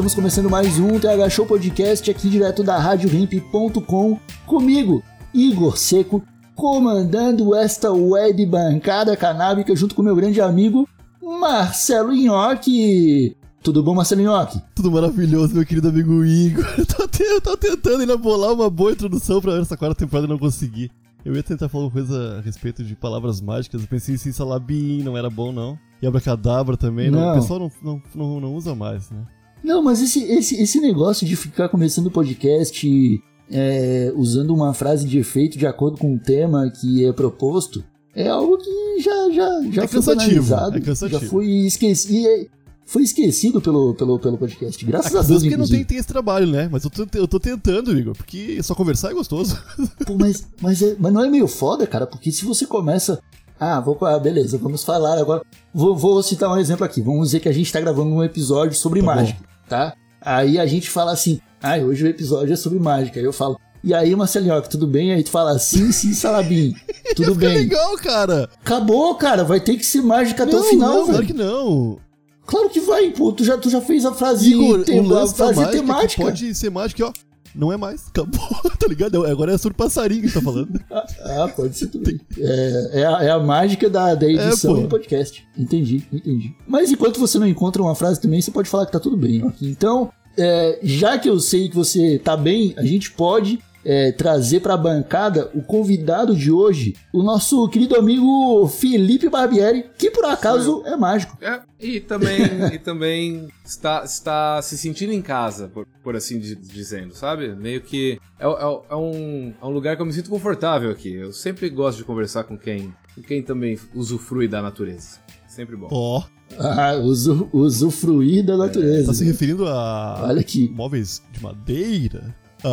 Estamos começando mais um TH Show Podcast aqui direto da RadioRimp.com comigo, Igor Seco, comandando esta web bancada canábica junto com meu grande amigo Marcelo Nhoque. Tudo bom, Marcelo Nhoque? Tudo maravilhoso, meu querido amigo Igor. Eu tô, te- eu tô tentando ainda bolar uma boa introdução pra essa quarta temporada e não consegui. Eu ia tentar falar uma coisa a respeito de palavras mágicas. Eu pensei em Salabim, não era bom não. E Abracadabra também, não. Não. o pessoal não, não, não, não usa mais, né? Não, mas esse, esse, esse negócio de ficar começando o podcast é, usando uma frase de efeito de acordo com o tema que é proposto é algo que já, já, já É foi cansativo, é cansativo. já foi esquecido, foi esquecido pelo, pelo, pelo podcast. Graças a Às Deus, porque não tem, inclusive. tem esse trabalho, né? Mas eu tô, eu tô tentando, Igor, porque só conversar é gostoso. Pô, mas, mas, é- mas não é meio foda, cara? Porque se você começa. Ah, vou, ah, beleza, vamos falar agora. Vou, vou citar um exemplo aqui. Vamos dizer que a gente tá gravando um episódio sobre Tá bom. mágica, tá? Aí a gente fala assim, ah, hoje o episódio é sobre mágica. Aí eu falo, e aí, Marcelinho, tudo bem? Aí tu fala, sim, sim, Salabim, tudo bem. legal, cara. Acabou, cara, vai ter que ser mágica até não, o final, não, claro velho. que não. Claro que vai, pô. Tu já, tu já fez a frase, Igor, tem- a frase mágica é temática. pode ser mágica, ó. Não é mais, acabou, tá ligado? Agora é sobre passarinho que tá falando. Ah, pode ser também. É, é, a, é a mágica da, da edição É, do podcast. Entendi, entendi. Mas enquanto você não encontra uma frase também, você pode falar que tá tudo bem. ok? Então, é, já que eu sei que você tá bem, a gente pode é, trazer pra bancada o convidado de hoje, o nosso querido amigo Felipe Barbieri, que por acaso é mágico. É, e também, e também está, está se sentindo em casa, por, por assim di- dizendo, sabe? Meio que é, é- é um, é um lugar que eu me sinto confortável aqui. Eu sempre gosto de conversar com quem, com quem também usufrui da natureza. Sempre bom. Ó, Ah, usu, usufruir da natureza. tá se referindo a Olha aqui. móveis de madeira?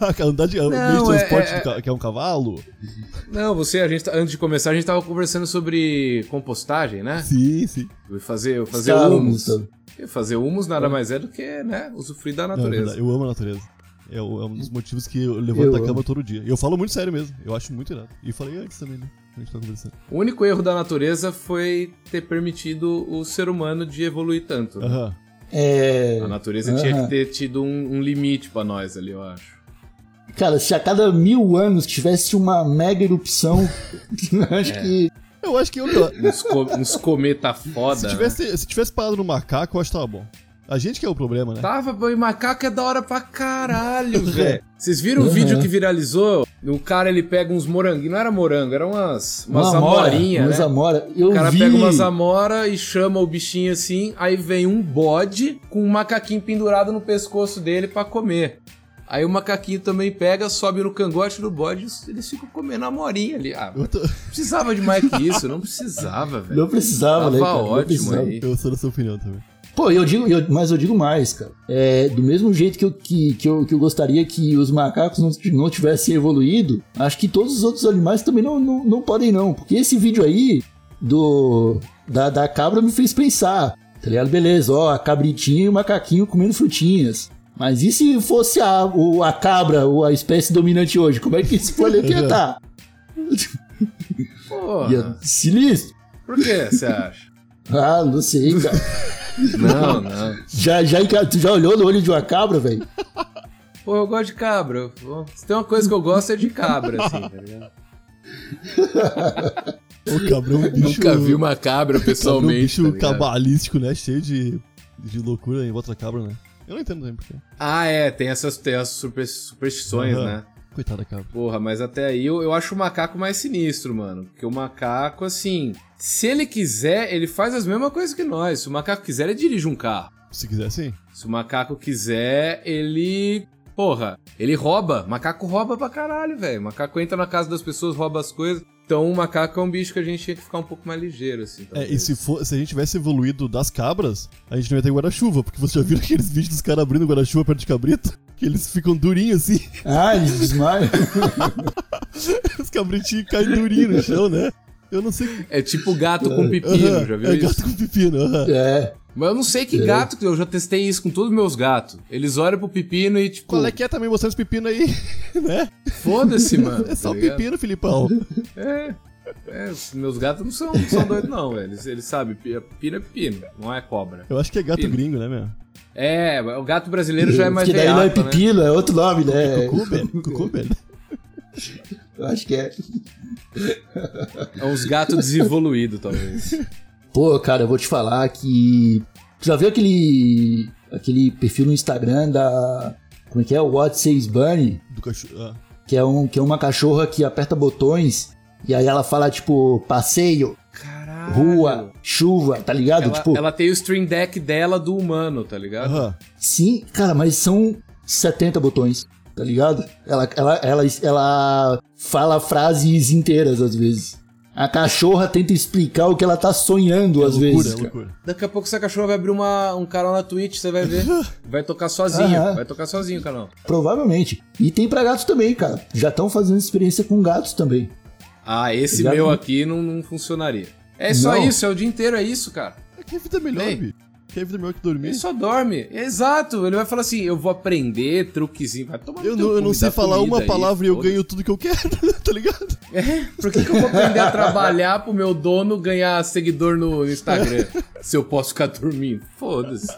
A a andar de, a meio de Não, é- transporte é- ca- que é um cavalo? Não, você, a gente, tá- antes de começar, a gente tava conversando sobre compostagem, né? Sim, sim. Fazer, fazer humus. Fazer humus nada mais é do que, né, usufruir da Não, é natureza. verdade, eu amo a natureza. É, é um dos motivos que eu levanto Eu da amo. cama todo dia. E eu falo muito sério mesmo. Eu acho muito irado. E falei antes também, né? A gente tá conversando. O único erro da natureza foi ter permitido o ser humano de evoluir tanto. né? Aham. É. A natureza tinha que ter tido um, um limite pra nós ali, eu acho. Cara, se a cada mil anos tivesse uma mega erupção, acho É. que. Eu acho que eu. Uns, co uns cometa foda. se, né? tivesse, se tivesse parado no macaco, eu acho que tava bom. A gente que é o problema, né? Tava, boi, macaco é da hora pra caralho, velho. Vocês viram o Uhum. vídeo que viralizou? O cara ele pega uns moranguinhos, não era morango, eram umas, umas Uma amora, amorinhas, umas né? amora. Eu O cara vi. pega umas amora e chama o bichinho assim, aí vem um bode com um macaquinho pendurado no pescoço dele pra comer. Aí o macaquinho também pega, sobe no cangote do bode e eles ficam comendo a amorinha ali. Ah, tô- não precisava de mais que isso, não precisava, velho. Não precisava, Tava né? Cara? Não ótimo precisava. aí. eu sou da sua opinião também. Pô, eu digo, eu- mas eu digo mais, cara. É, do mesmo jeito que eu, que, que, eu, que eu gostaria que os macacos não, não tivessem evoluído, acho que todos os outros animais também não, não, não podem, não. Porque esse vídeo aí do da, da cabra me fez pensar. Tá ligado? Beleza, ó, a cabritinha e o macaquinho comendo frutinhas. Mas e se fosse a, o, a cabra, ou a espécie dominante hoje? Como é que esse planeta ia estar? Porra, Ia sinistro. por que você acha? Ah, não sei, cara. Não, não. já, já, tu já olhou no olho de uma cabra, velho? Pô, eu gosto de cabra. Se tem uma coisa que eu gosto é de cabra, assim, tá ligado? O cabrão é um bicho. Nunca vi uma cabra cabrão é um pessoalmente. bicho tá cabalístico, né? Cheio de, de loucura em outra cabra, né? Eu não entendo também porque. Ah, é, tem essas, tem essas super- superstições, Aham. né? Coitada da cabra. Porra, mas até aí eu, eu acho o macaco mais sinistro, mano. Porque o macaco, assim, se ele quiser, ele faz as mesmas coisas que nós. Se o macaco quiser, ele dirige um carro. Se quiser, sim. Se o macaco quiser, ele Porra, ele rouba. Macaco rouba pra caralho, velho. Macaco entra na casa das pessoas, rouba as coisas. Então o macaco é um bicho que a gente tinha que ficar um pouco mais ligeiro, assim. É, talvez. e se, for, se a gente tivesse evoluído das cabras, a gente não ia ter guarda-chuva, porque você já viu aqueles vídeos dos caras abrindo guarda-chuva perto de cabrito? Que eles ficam durinhos assim, Ah, eles desmaiam. os cabritinhos caem durinhos no chão, né? Eu não sei. É tipo gato com pepino, Aham, já viu é isso? gato com pepino. é. Mas eu não sei que gato, que eu já testei isso com todos os meus gatos. Eles olham pro pepino e tipo, Qual é que é também mostrando os pepinos aí, né? foda-se, mano. É só tá o ligado? pepino, Filipão. É. É, os meus gatos não são, não são doidos, não, velho. Eles, eles sabem, pi- pepino é pepino, não é cobra. Eu acho que é gato Pepino. gringo, né, meu? É, o gato brasileiro já é mais que daí não é veiaco, né? pepino, é outro nome, né? Cucu, velho. Cucu, velho. Eu acho que é. É uns gatos desenvoluídos, talvez. Pô, cara, eu vou te falar que. Tu já viu aquele. aquele perfil no Instagram da. Como é que é? O What Says Bunny? Do cachorro. Ah. Que é, um, que é uma cachorra que aperta botões e aí ela fala, tipo, passeio, Caralho. rua, chuva, tá ligado? Ela, tipo, ela tem o stream deck dela do humano, tá ligado? Aham. sim, cara, mas são 70 botões, tá ligado? Ela, ela, ela, ela fala frases inteiras às vezes. A cachorra tenta explicar o que ela tá sonhando É às loucura, vezes. é loucura. Daqui a pouco essa cachorra vai abrir uma, um canal na Twitch, você vai ver. Vai tocar sozinho, Aham. vai tocar sozinho o canal. Provavelmente. E tem pra gatos também, cara. Já estão fazendo experiência com gatos também. Ah, esse Já meu vi. aqui não, não funcionaria. É só Não. isso, é o dia inteiro, é isso, cara. É que a vida é melhor, Ei. bicho. Que a vida é melhor que dormir. Ele só dorme. Exato. Ele vai falar assim: eu vou aprender truquezinho. Vai tomar no Eu não, eu não sei falar uma aí, palavra e eu ganho tudo que eu quero, tá ligado? É, por que, que eu vou aprender a trabalhar pro meu dono ganhar seguidor no Instagram? se eu posso ficar dormindo? Foda-se.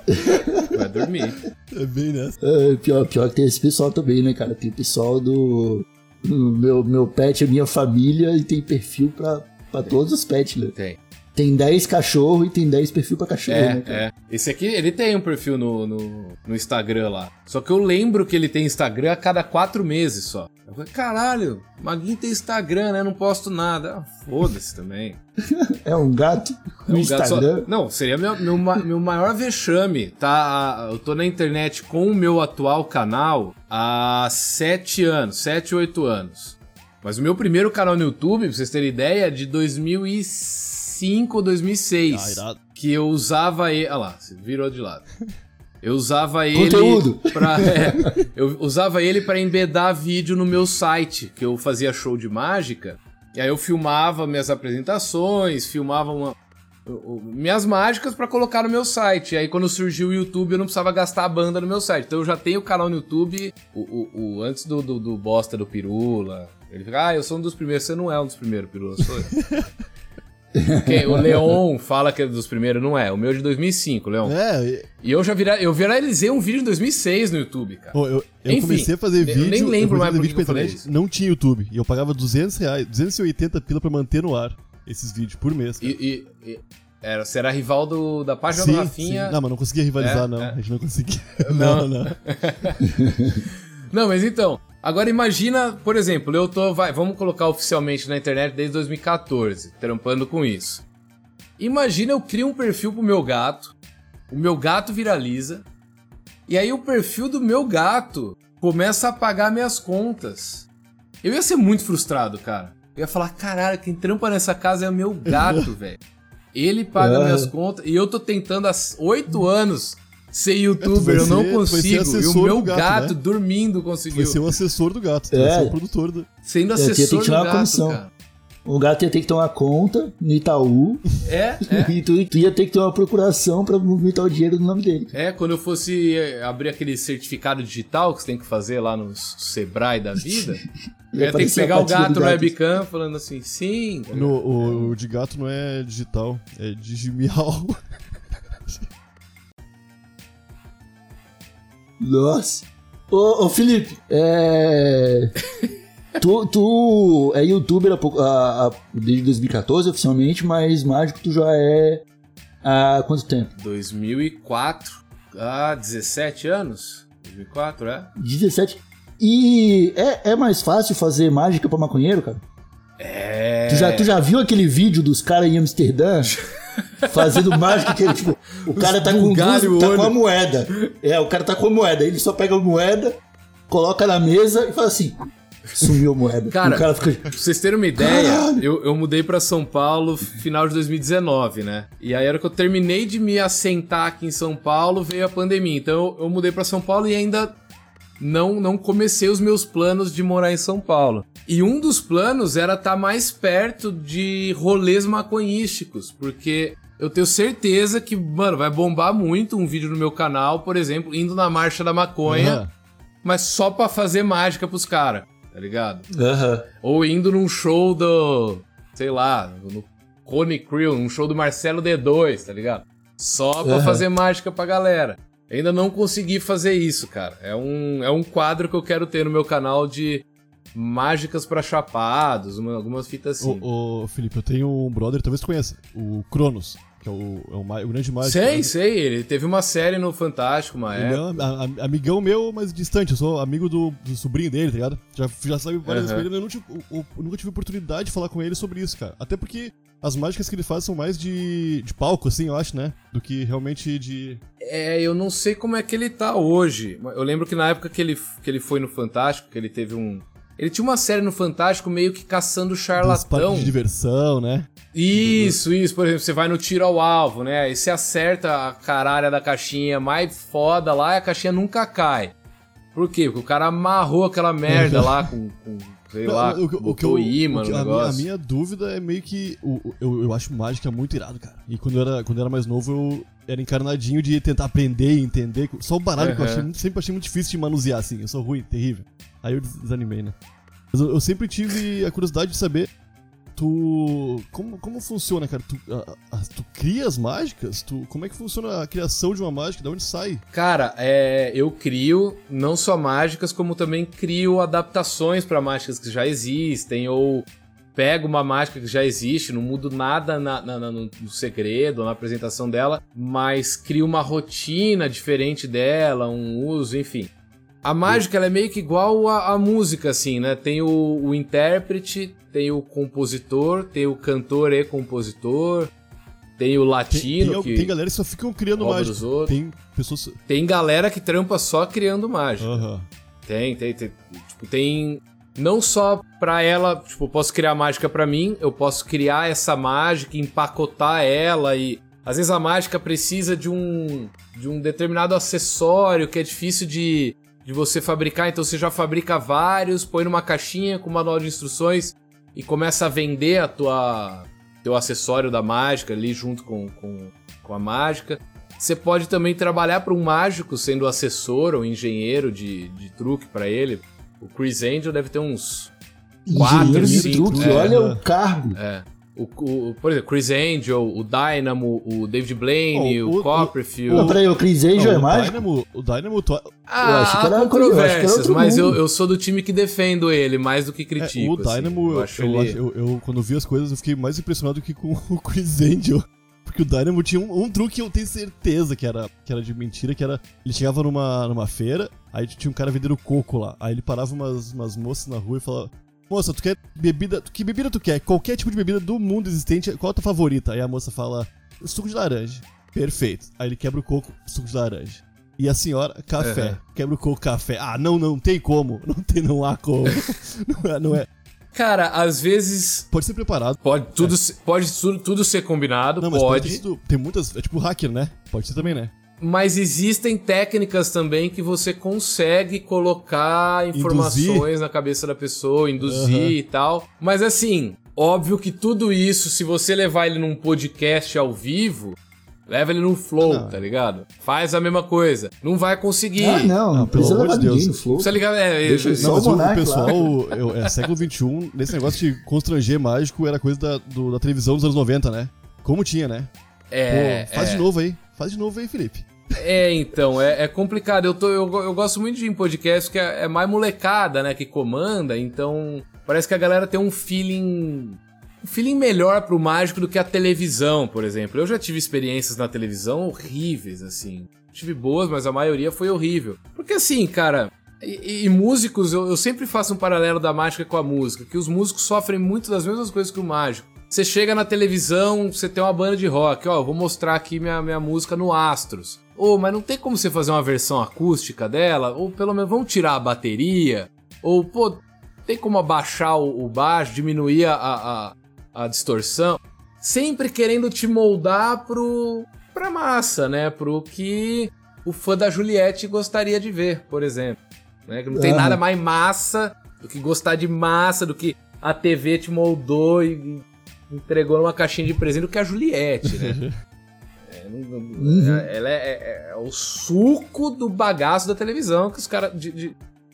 Vai dormir. É bem nessa. É, pior, pior que tem esse pessoal também, né, cara? Tem o pessoal do. do meu, meu pet é minha família e tem perfil pra, pra todos os pets, né? Tem. Tem 10 cachorros e tem 10 perfil pra cachorro, né, É, cara? é. Esse aqui, ele tem um perfil no, no, no Instagram lá. Só que eu lembro que ele tem Instagram a cada quatro meses só. Eu falei, caralho, Maguinho tem Instagram, né? Não posto nada. Ah, Foda-se também. É um gato É no um gato só- Instagram. Não, seria meu, meu, meu maior vexame, tá? Eu tô na internet com o meu atual canal há sete anos, sete, oito anos. Mas o meu primeiro canal no YouTube, pra vocês terem ideia, é de 2005 ou 2006. Ah, irado. que eu usava ele... Olha lá, você virou de lado. Eu usava ele Conteúdo. pra, é, eu usava ele para embedar vídeo no meu site, que eu fazia show de mágica. E aí eu filmava minhas apresentações, filmava uma, minhas mágicas pra colocar no meu site. E aí quando surgiu o YouTube eu não precisava gastar a banda no meu site. Então eu já tenho o canal no YouTube, o, o- o- antes do, do, do bosta do Pirula. Ele fica, ah, eu sou um dos primeiros. Você não é um dos primeiros, Pirula, sou eu. O Leon fala que é dos primeiros, não é. O meu é de 2005, Leon. É, e- eu já vira, eu viralizei um vídeo em 2006 no YouTube, cara. Pô, eu, eu Enfim, comecei a fazer eu vídeo. nem lembro a mais vídeo que eu pra internet, isso. Não tinha YouTube. E eu pagava 200 reais, 280 pila pra manter no ar esses vídeos por mês. E, e- e- era, você era rival do, da página sim, do Rafinha. sim. Não, mas não conseguia rivalizar, É, não. é. A gente não conseguia. Não. não, não. Não, mas então, agora imagina, por exemplo, eu tô, vai, vamos colocar oficialmente na internet desde 2014, trampando com isso. Imagina eu crio um perfil pro meu gato, o meu gato viraliza, e aí o perfil do meu gato começa a pagar minhas contas. Eu ia ser muito frustrado, cara. Eu ia falar, caralho, quem trampa nessa casa é o meu gato, velho. Ele paga É. minhas contas e eu tô tentando há oito anos ser youtuber, vai eu não ser- vai consigo. E o meu gato, gato, né? dormindo Vai conseguiu. ser o assessor do gato. tu É. Vai ser o produtor do. Sendo É, tinha assessor que tirar do uma gato, comissão. cara. O gato ia ter que ter uma conta no Itaú É, é. e tu, tu ia ter que ter uma procuração pra movimentar o dinheiro no nome dele. É, quando eu fosse eh, abrir aquele certificado digital que você tem que fazer lá no Sebrae da vida, eu ia ter que pegar o gato no webcam falando assim, sim. No, o, o de gato não é digital, é digimial. Nossa. Ô, ô Felipe, é. tu, tu é youtuber há pouco, há- há- desde 2014 oficialmente, mas mágico tu já é há quanto tempo? 2004, ah, 17 anos? 2004, é? 17. E é, é mais fácil fazer mágica pra maconheiro, cara? É. Tu já, tu já viu aquele vídeo dos caras em Amsterdã fazendo mágica que tipo, o cara tá com, duas, tá com a moeda. É, o cara tá com a moeda, ele só pega a moeda, coloca na mesa e fala assim: sumiu a moeda. Cara, cara fica. Pra vocês terem uma ideia, eu, eu mudei pra São Paulo final de 2019, né? E aí, era que eu terminei de me assentar aqui em São Paulo, veio a pandemia. Então, eu, eu mudei pra São Paulo e ainda não, não comecei os meus planos de morar em São Paulo. E um dos planos era estar mais perto de rolês maconhísticos, porque eu tenho certeza que, mano, vai bombar muito um vídeo no meu canal, por exemplo, indo na Marcha da Maconha, Aham. mas só pra fazer mágica pros caras, tá ligado? Aham. Ou indo num show do. Sei lá, no Cone Crew, num show do Marcelo D2, tá ligado? Só pra Aham. fazer mágica pra galera. Ainda não consegui fazer isso, cara. É um, é um quadro que eu quero ter no meu canal de mágicas pra chapados, uma- algumas fitas assim. Ô, ô, Felipe, eu tenho um brother, talvez tu conheça, o Cronos, que é o, é o, o grande mágico. sei, né? sei, ele teve uma série no Fantástico, uma Ele é época. um a- amigão meu, mas distante. Eu sou amigo do, do sobrinho dele, tá ligado? Já, já sabe várias Aham. vezes eu, tive- eu- eu nunca tive oportunidade de falar com ele sobre isso, cara. Até porque as mágicas que ele faz são mais de, de palco, assim, eu acho, né? Do que realmente de. É, eu não sei como é que ele tá hoje. Eu lembro que na época que ele, que ele foi no Fantástico, que ele teve um. Ele tinha uma série no Fantástico meio que caçando charlatão. de diversão, né? Isso, isso. Por exemplo, você vai no tiro ao alvo, né? Aí você acerta a caralha da caixinha mais foda lá e a caixinha nunca cai. Por quê? Porque o cara amarrou aquela merda lá com, com sei Não, lá, o que- o que eu- imã o que- no a, minha, a minha dúvida é meio que. o- o- eu, eu acho mágica muito irado, cara. E quando eu, era, quando eu era mais novo, eu era encarnadinho de tentar aprender e entender. Só o baralho que eu achei, sempre achei muito difícil de manusear, assim. Eu sou ruim, terrível. Aí eu des- desanimei, né? Mas eu, eu sempre tive a curiosidade de saber. Tu. Como, como funciona, cara? Tu, a- a- tu cria as mágicas? Tu, como é que funciona a criação de uma mágica? De onde sai? Cara, é, eu crio não só mágicas, como também crio adaptações para mágicas que já existem, ou pego uma mágica que já existe, não mudo nada na- na- no, no segredo, na apresentação dela, mas crio uma rotina diferente dela, um uso, enfim. A mágica ela é meio que igual a, a música, assim, né? Tem o, o intérprete, tem o compositor, tem o cantor e compositor, tem o Tem, latino, tem, que tem galera que só ficam criando mágica. Tem pessoas. Tem galera que trampa só criando mágica. Aham. Tem, tem, tem. Tipo, tem. Não só pra ela, tipo, posso criar mágica pra mim, eu posso criar essa mágica, empacotar ela e. Às vezes a mágica precisa de um. de um determinado acessório que é difícil de, de você fabricar, então você já fabrica vários, põe numa caixinha com manual de instruções e começa a vender a tua. teu acessório da mágica ali junto com, com, com a mágica. Você pode também trabalhar para um mágico, sendo assessor ou engenheiro de, de truque para ele. O Chris Angel deve ter uns. Quatro, Engenheiro de cinco, truque, é. olha o cargo. É. O, o- por exemplo, Chris Angel, o Dynamo, o David Blaine, Oh, o, o- Copperfield. Não, peraí, o Chris Angel é Não, o mágico? Dynamo, o Dynamo, tu- Ah, Eu acho que era controvérsias, mas eu, eu sou do time que defendo ele mais do que É, critico. o Dynamo, assim. eu, acho eu, ele... eu- eu- quando vi as coisas, eu fiquei mais impressionado que com o Chris Angel. Porque o Dynamo tinha um, um truque que eu tenho certeza que era, que era de mentira, que era... Ele chegava numa, numa feira, aí tinha um cara vendendo coco lá. Aí ele parava umas, umas moças na rua e falava... Moça, tu quer bebida... Que bebida tu quer? Qualquer tipo de bebida do mundo existente, qual a tua favorita? Aí a moça fala... Suco de laranja. Perfeito. Aí ele quebra o coco, suco de laranja. E a senhora, café. Uhum. Quebra o coco, café. Ah, não, não tem como. Não tem, não há como. não, é, não é. Cara, às vezes Pode ser preparado. pode tudo, se- pode tudo, tudo ser combinado, Não, pode. tem muitas. É tipo hacker, né? Pode ser também, né? Mas existem técnicas também que você consegue colocar informações Induzir. na cabeça da pessoa, induzir Aham. e tal. Mas assim, óbvio que tudo isso, se você levar ele num podcast ao vivo, leva ele no flow, Não. tá ligado? Faz a mesma coisa. Não vai conseguir. Ah, não, não pelo precisa amor levar de ninguém Deus. no flow. Precisa ligar. É, Deixa é, Não, Só mas o o, o Monark pessoal, lá. eu- é século XXI, nesse negócio de constranger mágico era coisa da, do- da televisão dos anos 90, né? Como tinha, né? é, Pô, faz é. de novo aí. Faz de novo aí, Felipe. É, então, é, é complicado. Eu, tô, eu, eu gosto muito de em podcast que é, é mais molecada, né? Que comanda, então parece que a galera tem um feeling. Um feeling melhor pro mágico do que a televisão, por exemplo. Eu já tive experiências na televisão horríveis, assim. Tive boas, mas a maioria foi horrível. Porque assim, cara. E, e músicos, eu, eu sempre faço um paralelo da mágica com a música, que os músicos sofrem muito das mesmas coisas que o mágico. Você chega na televisão, você tem uma banda de rock, ó, vou mostrar aqui minha, minha música no Astros. Ô, mas não tem como você fazer uma versão acústica dela? Ou pelo menos vamos tirar a bateria? Ou, pô, tem como abaixar o, o baixo, diminuir a, a, a distorção? Sempre querendo te moldar pro, pra massa, né? Pro que o fã da Juliette gostaria de ver, por exemplo. Né? Que não tem Aham. nada mais massa do que gostar de massa, do que a TV te moldou e, e entregou numa caixinha de presente do que a Juliette, né? É, Uhum. é- Ela é, é- é o suco do bagaço da televisão que os caras.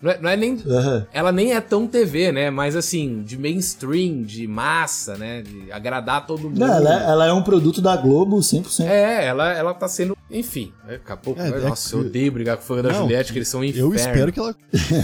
não, é, não é nem. Aham. Ela nem é tão TV, né? Mas assim, de mainstream, de massa, né? De agradar todo mundo. Não, ela, ela é um produto da Globo 100%. É, ela, ela tá sendo. Enfim, daqui a pouco. É, é nossa, eu odeio brigar com o fã da Não, Juliette, que eles são um inferno. Eu espero que ela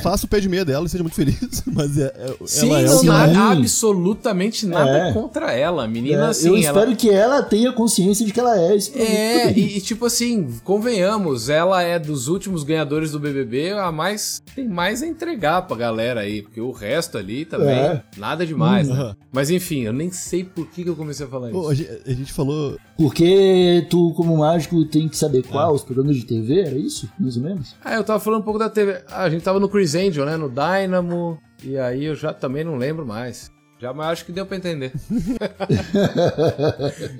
faça o pé de meia dela e seja muito feliz. Mas é, é- Sim, ela é não nada, Sim. absolutamente nada É. contra ela. A menina, É, assim, eu ela. espero que ela tenha consciência de que ela é esse. É, e, e tipo assim, convenhamos, ela é dos últimos ganhadores do BBB, a mais tem mais a entregar pra galera aí, porque o resto ali também, É. nada demais, né? Aham. Mas enfim, eu nem sei por que, que eu comecei a falar isso. Pô, a, gente, a gente falou. Porque tu, como mágico, tem que saber É. qual os programas de TV, era isso? Mais ou menos? Ah, eu tava falando um pouco da TV. Ah, a gente tava no Chris Angel, né? No Dynamo. E aí eu já também não lembro mais. Já, mas acho que deu pra entender.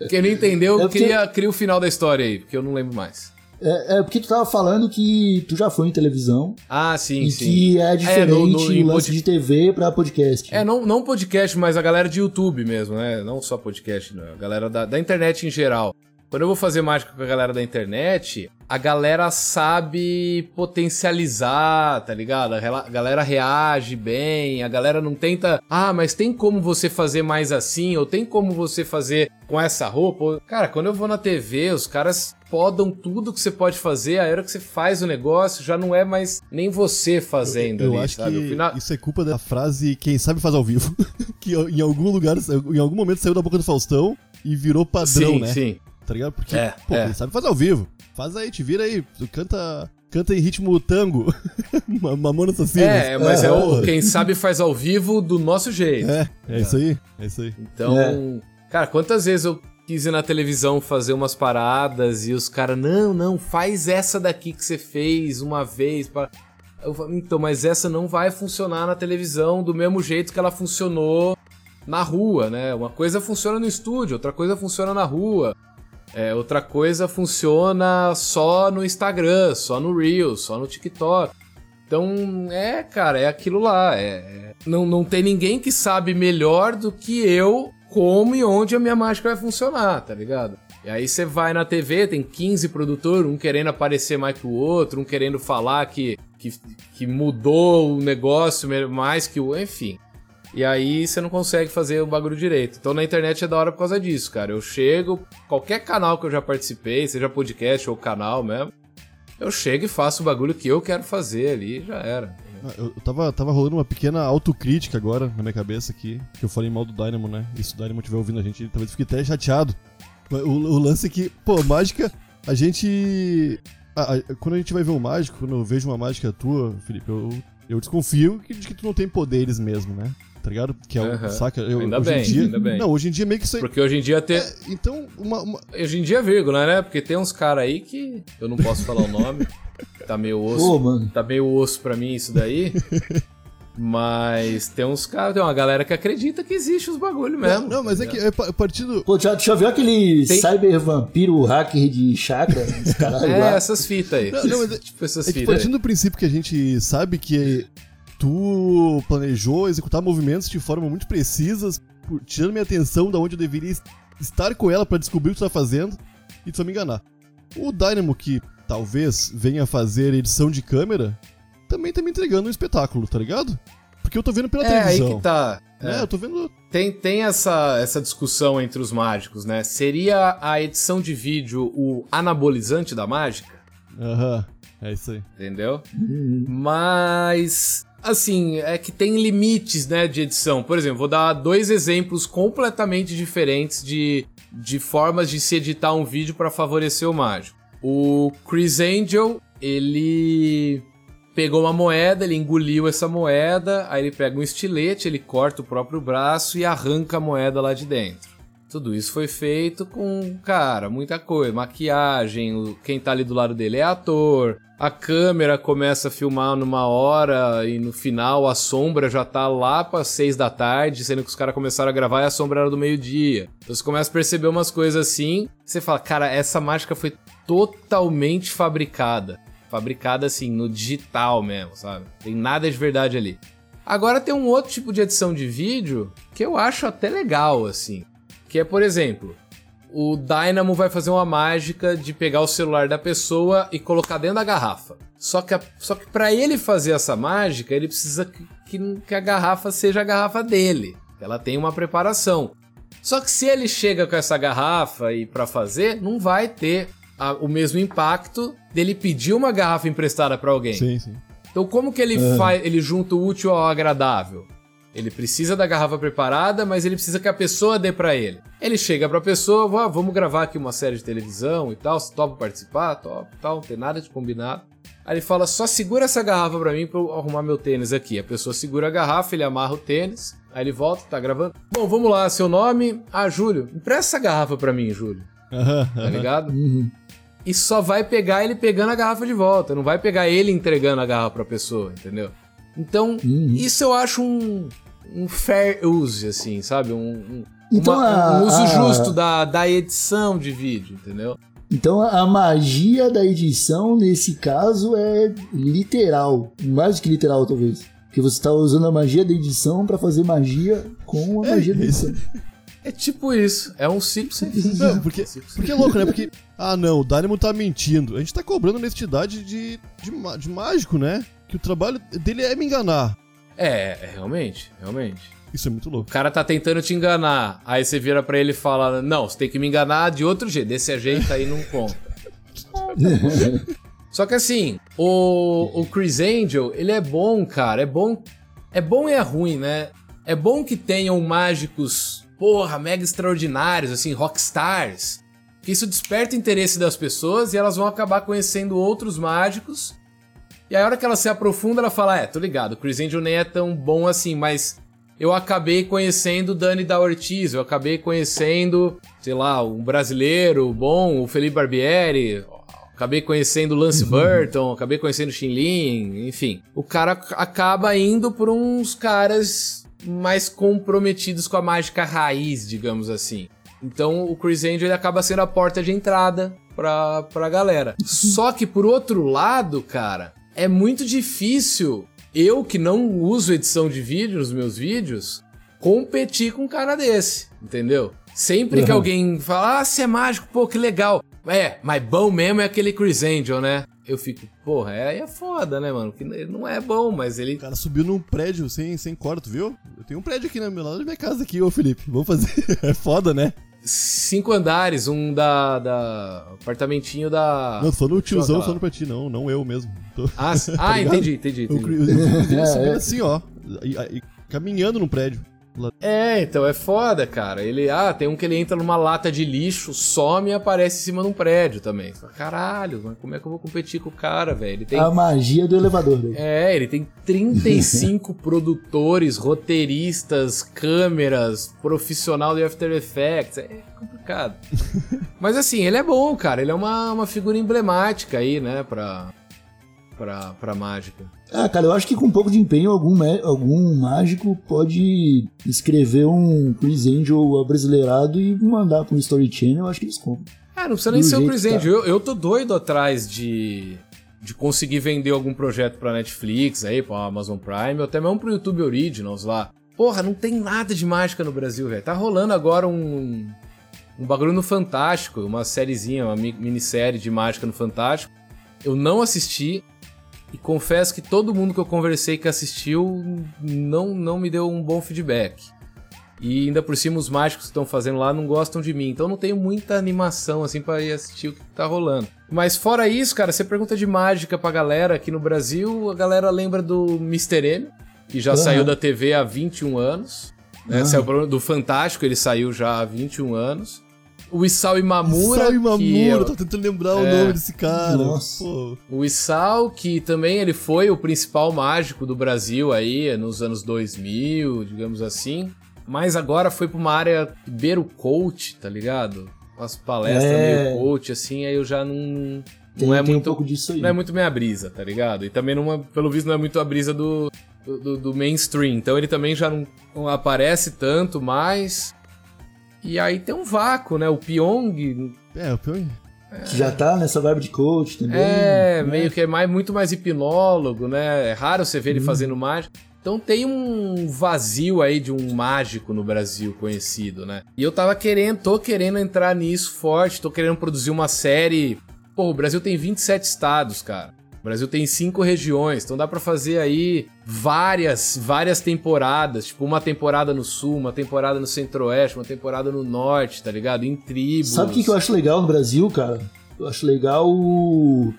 Quem não entendeu, É porque- cria, o final da história aí, porque eu não lembro mais. É, é porque tu tava falando que tu já foi em televisão Ah, sim, e sim. que é diferente no- no- em o lance pod- de TV pra podcast. É, não, não podcast, mas a galera de YouTube mesmo, né? Não só podcast, né? A galera da, da internet em geral. Quando eu vou fazer mágica com a galera da internet, a galera sabe potencializar, tá ligado? A galera reage bem, a galera não tenta. Ah, mas tem como você fazer mais assim? Ou tem como você fazer com essa roupa? Ou- Cara, quando eu vou na TV, os caras podam tudo que você pode fazer, a hora que você faz o negócio já não é mais nem você fazendo Eu ali, acho sabe? que final- isso é culpa da frase quem sabe faz ao vivo. que em algum lugar, em algum momento saiu da boca do Faustão e virou padrão, sim, né? sim. Tá ligado? Porque, É, pô, é. quem sabe faz ao vivo. Faz aí, te vira aí. Tu canta, canta em ritmo tango. Ma- Mamona assassina. É, mas é, o quem sabe faz ao vivo do nosso jeito. É, é isso aí. É isso aí. Então, É. cara, quantas vezes eu quis ir na televisão fazer umas paradas e os caras, não, não, faz essa daqui que você fez uma vez. Pra... Eu então, mas essa não vai funcionar na televisão do mesmo jeito que ela funcionou na rua, né? Uma coisa funciona no estúdio, outra coisa funciona na rua. É, outra coisa funciona só no Instagram, só no Reels, só no TikTok. Então, é, cara, é aquilo lá. É, é- não, não tem ninguém que sabe melhor do que eu como e onde a minha mágica vai funcionar, tá ligado? E aí você vai na TV, tem 15 produtores, um querendo aparecer mais que o outro, um querendo falar que, que, que mudou o negócio mais que o. Enfim. E aí você não consegue fazer o bagulho direito. Então na internet é da hora por causa disso, cara. Eu chego, qualquer canal que eu já participei, seja podcast ou canal mesmo, eu chego e faço o bagulho que eu quero fazer ali já era. Ah, Eu tava, tava rolando uma pequena autocrítica agora na minha cabeça aqui, que eu falei mal do Dynamo, né? E se o Dynamo estiver ouvindo a gente, ele talvez fique até chateado. O, o lance é que, pô, mágica, a gente. a- a- quando a gente vai ver um mágico, quando eu vejo uma mágica tua, Felipe, eu, eu desconfio de que tu não tem poderes mesmo, né? Tá ligado? Que é o. Aham. Saca? Eu, Ainda hoje em bem, dia, ainda bem. Não, hoje em dia meio que isso aí. Porque hoje em dia tem. É, então, uma, uma- Hoje em dia, vírgula, né? Porque tem uns caras aí que. Eu não posso falar o nome. Tá meio osso. Ô, mano. Tá meio osso pra mim isso daí. Mas tem uns caras, tem uma galera que acredita que existe os bagulho mesmo. Não, não, mas é que é pa- a partir do. Pô, já, já viu aquele Tem- cyber vampiro hacker de chakra? Caralho É, lá? essas fitas aí. Não, não, mas é- tipo essas É que fitas aí. partindo do princípio que a gente sabe que tu planejou executar movimentos de forma muito precisas, tirando minha atenção da onde eu deveria es- estar com ela pra descobrir o que tu tá fazendo e tu vai me enganar. O Dynamo, que talvez venha fazer edição de câmera, também tá me entregando um espetáculo, tá ligado? Porque eu tô vendo pela É, aí televisão. que tá. É, eu tô vendo. Tem, tem essa, essa discussão entre os mágicos, né? Seria a edição de vídeo o anabolizante da mágica? Aham, é isso aí. Entendeu? Mas. Assim, é que tem limites, né, de edição. Por exemplo, vou dar dois exemplos completamente diferentes de, de formas de se editar um vídeo para favorecer o mágico. O Chris Angel, ele pegou uma moeda, ele engoliu essa moeda, aí ele pega um estilete, ele corta o próprio braço e arranca a moeda lá de dentro. Tudo isso foi feito com, cara, muita coisa. Maquiagem, quem tá ali do lado dele é ator. A câmera começa a filmar numa hora e no final a sombra já tá lá para seis da tarde, sendo que os caras começaram a gravar e a sombra era do meio-dia. Então você começa a perceber umas coisas assim. Você fala, cara, essa mágica foi totalmente fabricada. Fabricada assim, no digital mesmo, sabe? Tem nada de verdade ali. Agora tem um outro tipo de edição de vídeo que eu acho até legal, assim. Que é, por exemplo, o Dynamo vai fazer uma mágica de pegar o celular da pessoa e colocar dentro da garrafa. Só que, a- só que para ele fazer essa mágica, ele precisa que, que- que a garrafa seja a garrafa dele. Ela tem uma preparação. Só que se ele chega com essa garrafa e para fazer, não vai ter a- o mesmo impacto dele pedir uma garrafa emprestada para alguém. Sim, sim. Então como que ele faz, ele junta o útil ao agradável? Ele precisa da garrafa preparada, mas ele precisa que a pessoa dê pra ele. Ele chega pra pessoa, "Ah, vamos gravar aqui uma série de televisão e tal, você topa participar? Top, tal, não tem nada de combinado. Aí ele fala, só segura essa garrafa pra mim pra eu arrumar meu tênis aqui. A pessoa segura a garrafa, ele amarra o tênis, aí ele volta, tá gravando. Bom, vamos lá, seu nome? Ah, Júlio. Empresta essa garrafa pra mim, Júlio. Tá ligado? Uhum. e só vai pegar ele pegando a garrafa de volta, não vai pegar ele entregando a garrafa pra pessoa, entendeu? Então, Uhum. isso eu acho um, um fair use, assim, sabe? Um, um, Então uma- a- um uso a- justo da, da edição de vídeo, entendeu? Então a magia da edição, nesse caso, é literal. Mais do que literal, talvez. Porque você tá usando a magia da edição pra fazer magia com a É, magia da isso. edição. É tipo isso, é um ciclo sem fim. Não, porque, porque é louco, né? Porque, ah não, o Dynamo tá mentindo. A gente tá cobrando honestidade de, de, de mágico, né? Que o trabalho dele é me enganar. É, é, realmente, realmente. Isso é muito O louco. cara tá tentando te enganar, aí você vira pra ele e fala, não, você tem que me enganar de outro jeito, desse jeito aí não conta. Só que assim, o, o Chris Angel, ele é bom, cara. É bom. É bom e é ruim, né? É bom que tenham mágicos, porra, mega extraordinários, assim, rockstars. Que isso desperta o interesse das pessoas e elas vão acabar conhecendo outros mágicos. E aí, a hora que ela se aprofunda, ela fala: É, tô ligado, o Chris Angel nem é tão bom assim, mas eu acabei conhecendo o Dani da Ortiz, eu acabei conhecendo, sei lá, um brasileiro bom, o Felipe Barbieri, acabei conhecendo o Lance Burton, acabei conhecendo o Shin Lin, enfim. O cara ac- acaba indo por uns caras mais comprometidos com a mágica raiz, digamos assim. Então o Chris Angel ele acaba sendo a porta de entrada pra, pra galera. Só que por outro lado, cara, é muito difícil eu que não uso edição de vídeo nos meus vídeos competir com um cara desse, entendeu? Sempre que Uhum. alguém fala, ah, você é mágico, pô, que legal. É, mas bom mesmo é aquele Chris Angel, né? Eu fico, porra, é, é foda, né, mano? Que ele não é bom, mas ele O cara subiu num prédio sem, sem corda, viu? Eu tenho um prédio aqui na minha, lá na minha casa aqui, ô Felipe. Vamos fazer. É foda, né? Cinco andares, um da, da apartamentinho da Não, tô o Deixa eu tiozão falando pra ti, não, não eu mesmo. Tô- Ah, ah Tá ligado? entendi, entendi, O entendi. O é. assim, ó. e- e- caminhando num prédio. É, então é foda, cara. Ele, ah, tem um que ele entra numa lata de lixo, some e aparece em cima de um prédio também. Caralho, mas como é que eu vou competir com o cara, velho? Ele tem A magia do elevador. Né? É, ele tem 35 produtores, roteiristas, câmeras, profissional de After Effects. É complicado. Mas assim, ele é bom, cara. Ele é uma, uma figura emblemática aí, né, pra, pra, pra mágica. Ah, cara, eu acho que com um pouco de empenho, algum, algum mágico pode escrever um Chris Angel abrasileirado e mandar pra um Story Channel, eu acho que eles compram. Ah, não precisa nem Do ser o Chris tá. Angel. Eu, eu tô doido atrás de, de conseguir vender algum projeto pra Netflix aí, pra Amazon Prime, ou até mesmo pro YouTube Originals lá. Porra, não tem nada de mágica no Brasil, velho. Tá rolando agora um, um bagulho no Fantástico, uma sériezinha, uma mi- minissérie de mágica no Fantástico. Eu não assisti e confesso que todo mundo que eu conversei que assistiu não, não me deu um bom feedback. E ainda por cima os mágicos que estão fazendo lá não gostam de mim, então não tenho muita animação assim pra ir assistir o que tá rolando. Mas fora isso, cara, você pergunta de mágica pra galera aqui no Brasil, a galera lembra do Mr. M, que já Aham. saiu da TV há 21 anos. Né? Saiu pro- do Fantástico, ele saiu já há 21 anos. O Isao Imamura, Sai que Mamura, é- tô tentando lembrar o É. nome desse cara. Nossa. Pô, O Isao, que também ele foi o principal mágico do Brasil aí nos anos 2000, digamos assim. Mas agora foi pra uma área beira o coach, tá ligado? Umas palestras É. meio coach, assim, aí eu já não. Tem, não é tem muito. um pouco disso aí. Não é muito minha brisa, tá ligado? E também, não é- pelo visto, não é muito a brisa do, do, do- do mainstream. Então ele também já não, não aparece tanto mais. E aí tem um vácuo, né? O Pyong É, o pior. Que já tá nessa vibe de coach também. é né? meio que é mais, muito mais hipnólogo, né? É raro você ver ele Uhum. fazendo mágica. Então tem um vazio aí de um mágico no Brasil conhecido, né? E eu tava querendo, tô querendo entrar nisso forte, tô querendo produzir uma série. Pô, o Brasil tem 27 estados, cara. O Brasil tem cinco regiões, então dá pra fazer aí várias, várias temporadas, tipo uma temporada no sul, uma temporada no centro-oeste, uma temporada no norte, tá ligado? Em tribos. Sabe o que, que eu acho legal no Brasil, cara? Eu acho legal o-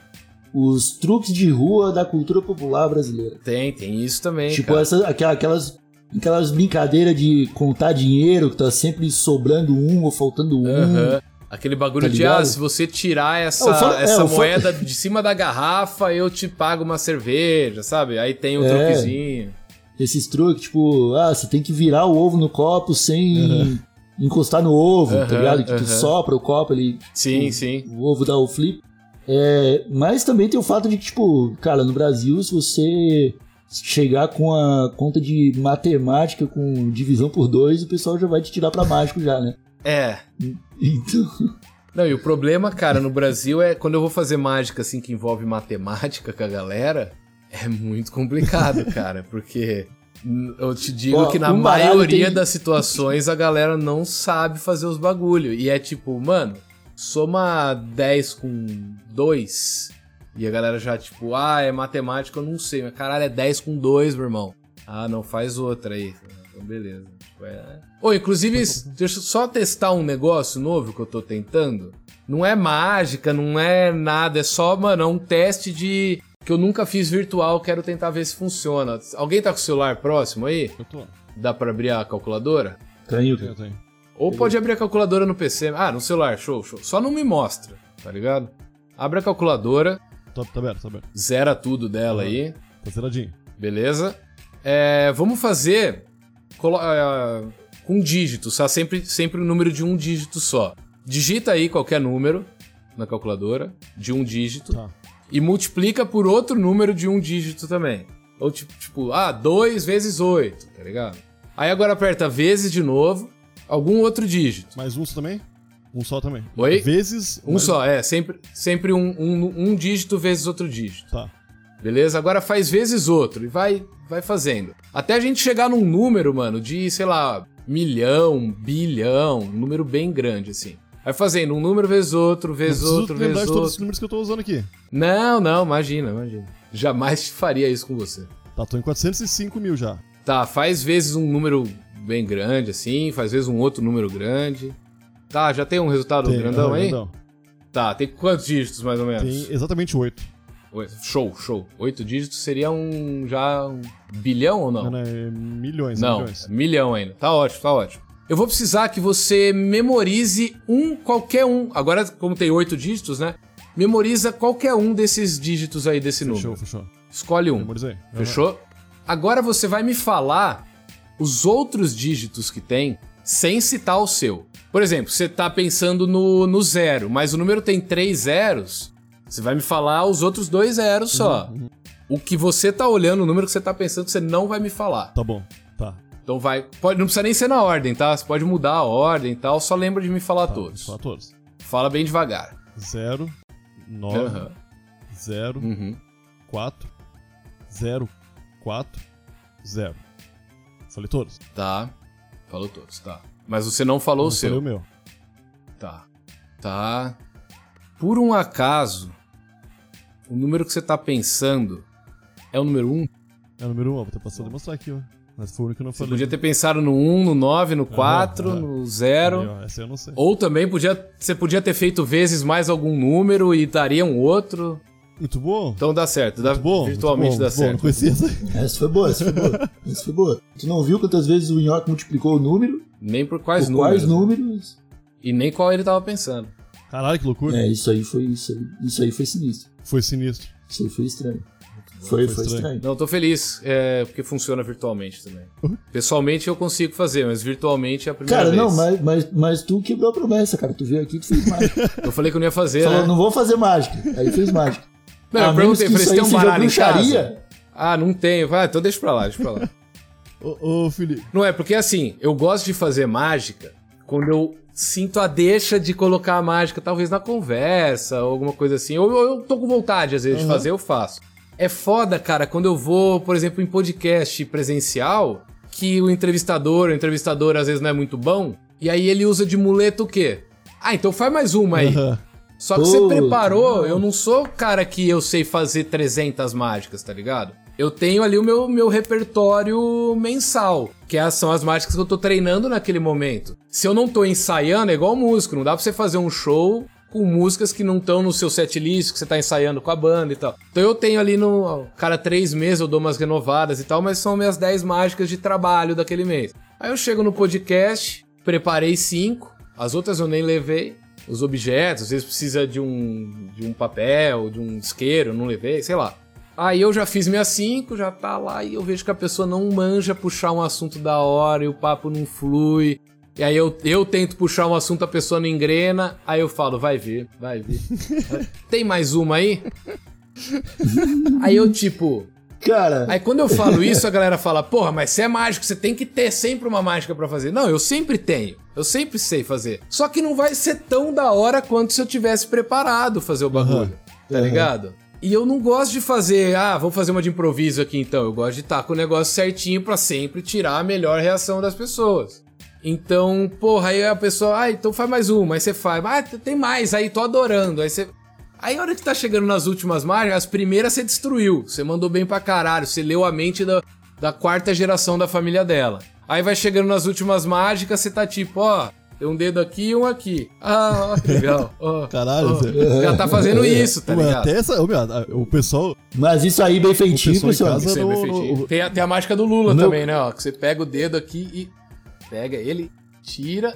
os truques de rua da cultura popular brasileira. Tem, tem isso também, tipo, cara. essa, aquela- aquelas, aquelas brincadeiras de contar dinheiro, que tá sempre sobrando um ou faltando um. Aham. Aquele bagulho Tá de, ah, se você tirar essa, É, o fo- é, essa o fo- moeda de cima da garrafa, eu te pago uma cerveja, sabe? Aí tem um É. truquezinho. Esses truques, tipo, ah, você tem que virar o ovo no copo sem encostar no ovo, tá Aham, ligado? Que tu aham. sopra o copo, ele, Sim, sim. o ovo dá o flip. É, mas também tem o fato de que, tipo, cara, no Brasil, se você chegar com a conta de matemática com divisão por dois, o pessoal já vai te tirar pra mágico já, né? É. Então, Não, e o problema, cara, no Brasil é quando eu vou fazer mágica assim que envolve matemática com a galera, é muito complicado, cara, porque eu te digo Ó, que na um maioria tem- das situações a galera não sabe fazer os bagulho. E é tipo, mano, soma 10 com 2 e a galera já tipo, ah, é matemática, eu não sei, mas caralho, é 10 com 2, meu irmão. Ah, não, faz outra aí. Então, beleza. Tipo, é... Ô, inclusive, deixa eu só testar um negócio novo que eu tô tentando. Não é mágica, não é nada, é só, mano, é um teste de. que eu nunca fiz virtual, quero tentar ver se funciona. Alguém tá com o celular próximo aí? Eu tô. Dá pra abrir a calculadora? Tenho, Eu tenho. Ou pode abrir a calculadora no PC. Ah, no celular, show, show. Só não me mostra, tá ligado? Abre a calculadora, Tá, tá aberto, tá aberto. zera tudo dela aí. Tá zeradinho. Beleza? É, vamos fazer é, com dígitos, tá? Sempre, sempre o número de um dígito só. Digita aí qualquer número na calculadora, de um dígito, Tá. e multiplica por outro número de um dígito também. Ou tipo, tipo ah, 2 vezes 8, tá ligado? Aí agora aperta vezes de novo, algum outro dígito. Mais um também? Um só também. Oi? Vezes. Um mais- só, é, sempre, sempre um, um, um dígito vezes outro dígito. Tá. Beleza? Agora faz vezes outro e vai, vai fazendo. Até a gente chegar num número, mano, de, sei lá, milhão, bilhão, um número bem grande, assim. Vai fazendo um número vezes outro, vezes outro, vezes de todos os outro. números que eu tô usando aqui. Não, não, imagina, imagina. Jamais faria isso com você. Tá, tô em 405 mil já. Tá, faz vezes um número bem grande, assim, faz vezes um outro número grande. Tá, já tem um resultado Tem, grandão aham, aí? grandão. Tá, tem quantos dígitos mais ou menos? Tem exatamente 8. Oito. Show, show. Oito dígitos seria um. já um bilhão ou não? Não, não, é milhões, Não, milhões. milhão ainda. Tá ótimo, tá ótimo. Eu vou precisar que você memorize um, qualquer um. Agora, como tem oito dígitos, né? Memoriza qualquer um desses dígitos aí desse Fechou, número. fechou. Escolhe um. Memorizei. Fechou? Agora você vai me falar os outros dígitos que tem sem citar o seu. Por exemplo, você tá pensando no, no zero, mas o número tem três zeros. Você vai me falar os outros dois zeros só. Uhum, O que você tá olhando, o número que você tá pensando, você não vai me falar. Tá bom. Tá. Então vai. Pode, não precisa nem ser na ordem, tá? Você pode mudar a ordem e tal. Só lembra de me falar tá. todos. Fala todos. Fala bem devagar. 0, 9, Aham. 0, Uhum. 4, 0, 4, 0. Falei todos. Tá. Falou todos, tá. Mas você não falou Não o seu. Falei o meu. Tá. Tá. Por um acaso, o número que você tá pensando é o número 1? É o número 1, um, ó, vou ter passado a demonstrar aqui, ó. Mas foi o único que eu não Você falei. podia ter pensado no 1, no 9, no 4, aham. no Aí, 0. ó, Essa eu não sei. Ou também podia, você podia ter feito vezes mais algum número e daria um outro. Muito bom. Então dá certo. Dá, Muito bom. virtualmente muito bom, dá muito bom. Não certo. conhecia essa aí. essa foi boa, essa foi boa. essa foi boa. Tu não viu quantas vezes o Nhoque multiplicou o número? Nem por quais por números. quais números? E nem qual ele tava pensando. Caralho, que loucura. É, isso aí foi isso aí. Isso aí foi sinistro. Foi sinistro. Isso aí foi estranho. Foi, Foi foi estranho. estranho. Não, tô feliz, é, porque funciona virtualmente também. Pessoalmente eu consigo fazer, mas virtualmente é a primeira Cara, vez. não, mas, mas, mas tu quebrou a promessa, cara. Tu veio aqui e tu fez mágica. Eu falei que eu não ia fazer, Falou, né? não vou fazer mágica. Aí fez mágica. Não, A eu perguntei, falei, você tem um baralho em casa? Ah, não tenho. Ah, então deixa pra lá, deixa pra lá. Ô, ô, Felipe, Não é, porque assim, eu gosto de fazer mágica quando eu sinto a deixa de colocar a mágica, talvez na conversa, ou alguma coisa assim. Ou eu, eu tô com vontade, às vezes, de fazer, eu faço. É foda, cara, quando eu vou, por exemplo, em podcast presencial, que o entrevistador, o entrevistador às vezes não é muito bom, e aí ele usa de muleta o quê? Ah, então faz mais uma aí. aham. Só que você Puta, preparou, não. eu não sou o cara que eu sei fazer 300 mágicas, tá ligado? Eu tenho ali o meu, meu repertório mensal, que é- são as mágicas que eu tô treinando naquele momento. Se eu não tô ensaiando, é igual músico, não dá pra você fazer um show com músicas que não estão no seu setlist, que você tá ensaiando com a banda e tal. Então eu tenho ali no. Cada três meses eu dou umas renovadas e tal, mas são minhas 10 mágicas de trabalho daquele mês. Aí eu chego no podcast, preparei cinco, as outras eu nem levei. Os objetos, às vezes precisa de um, de um papel, de um isqueiro, não levei, sei lá. Aí eu já fiz minhas cinco, já tá lá, e eu vejo que a pessoa não manja puxar um assunto da hora e o papo não flui. E aí eu, eu tento puxar um assunto, a pessoa não engrena, aí eu falo, vai ver, vai ver. Tem mais uma aí? Aí eu tipo, Cara, Aí quando eu falo isso, a galera fala: Porra, mas você é mágico, você tem que ter sempre uma mágica pra fazer. Não, eu sempre tenho. Eu sempre sei fazer. Só que não vai ser tão da hora quanto se eu tivesse preparado fazer o bagulho. Tá ligado? E eu não gosto de fazer, ah, vamos fazer uma de improviso aqui então. Eu gosto de estar com o negócio certinho pra sempre tirar a melhor reação das pessoas. Então, porra, aí a pessoa, ah, então faz mais uma. Aí você faz, ah, tem mais, aí tô adorando. Aí você. Aí a hora que tá chegando nas últimas mágicas, as primeiras você destruiu. Você mandou bem pra caralho. Você leu a mente da, da quarta geração da família dela. Aí vai chegando nas últimas mágicas, você tá tipo, ó, tem um dedo aqui e um aqui. Ah, ó, que legal. ó, Caralho. Zé. Já tá fazendo isso, tá Mas ligado? até essa. meu, o pessoal. mas isso aí bem feitinho, O pessoal Isso aí, bem feitinho. no- Tem, a- tem a mágica do Lula No também, né? Ó, que você pega o dedo aqui e pega ele, tira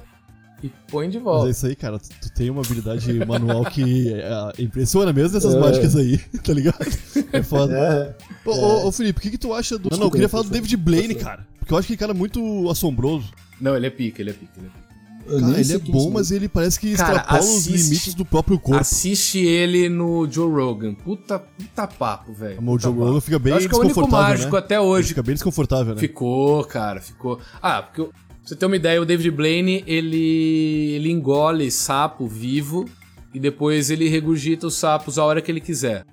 e põe de Mas volta. é isso aí, cara. Tu, tu tem uma habilidade manual que é, impressiona mesmo nessas mágicas aí, tá ligado? É foda. É. Ô, ô, ô, Felipe, o que, que tu acha do. não, não, eu queria falar do. David Blaine, cara. Porque eu acho que aquele cara é muito assombroso. Não, ele é pica, ele é pica, ele é pica. Cara, ele é quem bom, mas ele parece que Cara, extrapola assiste- os limites do próprio corpo. Assiste ele no Joe Rogan. Puta, puta papo, velho. O Joe papo. Rogan fica bem Eu Acho que é o único desconfortável, mágico né? até Ele hoje. fica bem desconfortável, né? Ficou, cara, ficou. Ah, porque eu- pra você ter uma ideia, o David Blaine, ele, ele engole sapo vivo e depois ele regurgita os sapos a hora que ele quiser.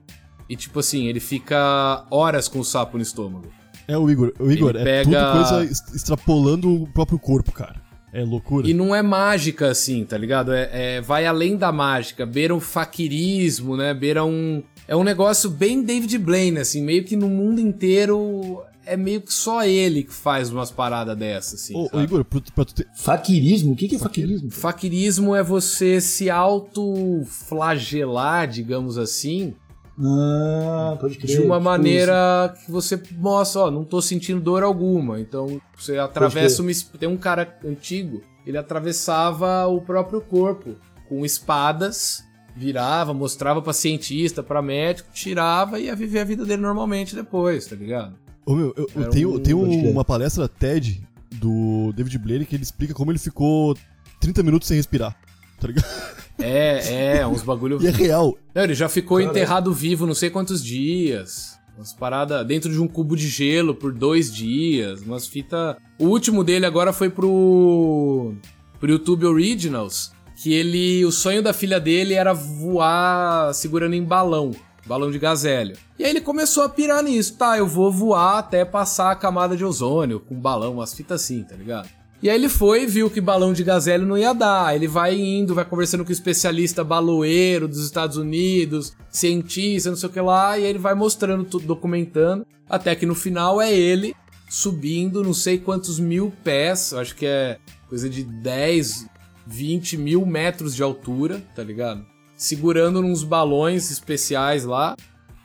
E tipo assim, ele fica horas com o sapo no estômago. É o Igor. O Igor, Ele é pega- tudo coisa extrapolando o próprio corpo, cara. É loucura. E não é mágica assim, tá ligado? É, é- vai além da mágica, beira o faquirismo, né? Beira um. É um negócio bem David Blaine, assim, meio que no mundo inteiro é meio que só ele que faz umas paradas dessas, assim. Ô, ô? Igor, pra, tu- pra tu ter. Faquirismo? O que, que é faquirismo? Faquirismo é você se autoflagelar, digamos assim, Ah, pode crer. de uma Tipo, maneira que você mostra, ó, não tô sentindo dor alguma. Então você atravessa uma. Tem um cara antigo, ele atravessava o próprio corpo com espadas, virava, mostrava pra cientista, pra médico, tirava e ia viver a vida dele normalmente depois, tá ligado? Ô, meu, eu, eu tenho, um- tenho uma palestra TED do David Blaine que ele explica como ele ficou 30 minutos sem respirar. Tá ligado? É, é, uns bagulho. E é real. Não, ele já ficou enterrado vivo não sei quantos dias. Umas paradas dentro de um cubo de gelo por dois dias. Umas fitas. O último dele agora foi pro. pro YouTube Originals. Que ele. O sonho da filha dele era voar segurando em balão. Balão de gazélio. E aí ele começou a pirar nisso. Tá, eu vou voar até passar a camada de ozônio com balão, umas fitas assim, tá ligado? E aí ele foi viu que balão de gazélio não ia dar. Ele vai indo, vai conversando com o especialista baloeiro dos Estados Unidos, cientista, não sei o que lá, e aí ele vai mostrando documentando, até que no final é ele subindo não sei quantos mil pés, acho que é coisa de 10, 20 mil metros de altura, tá ligado? Segurando uns balões especiais lá,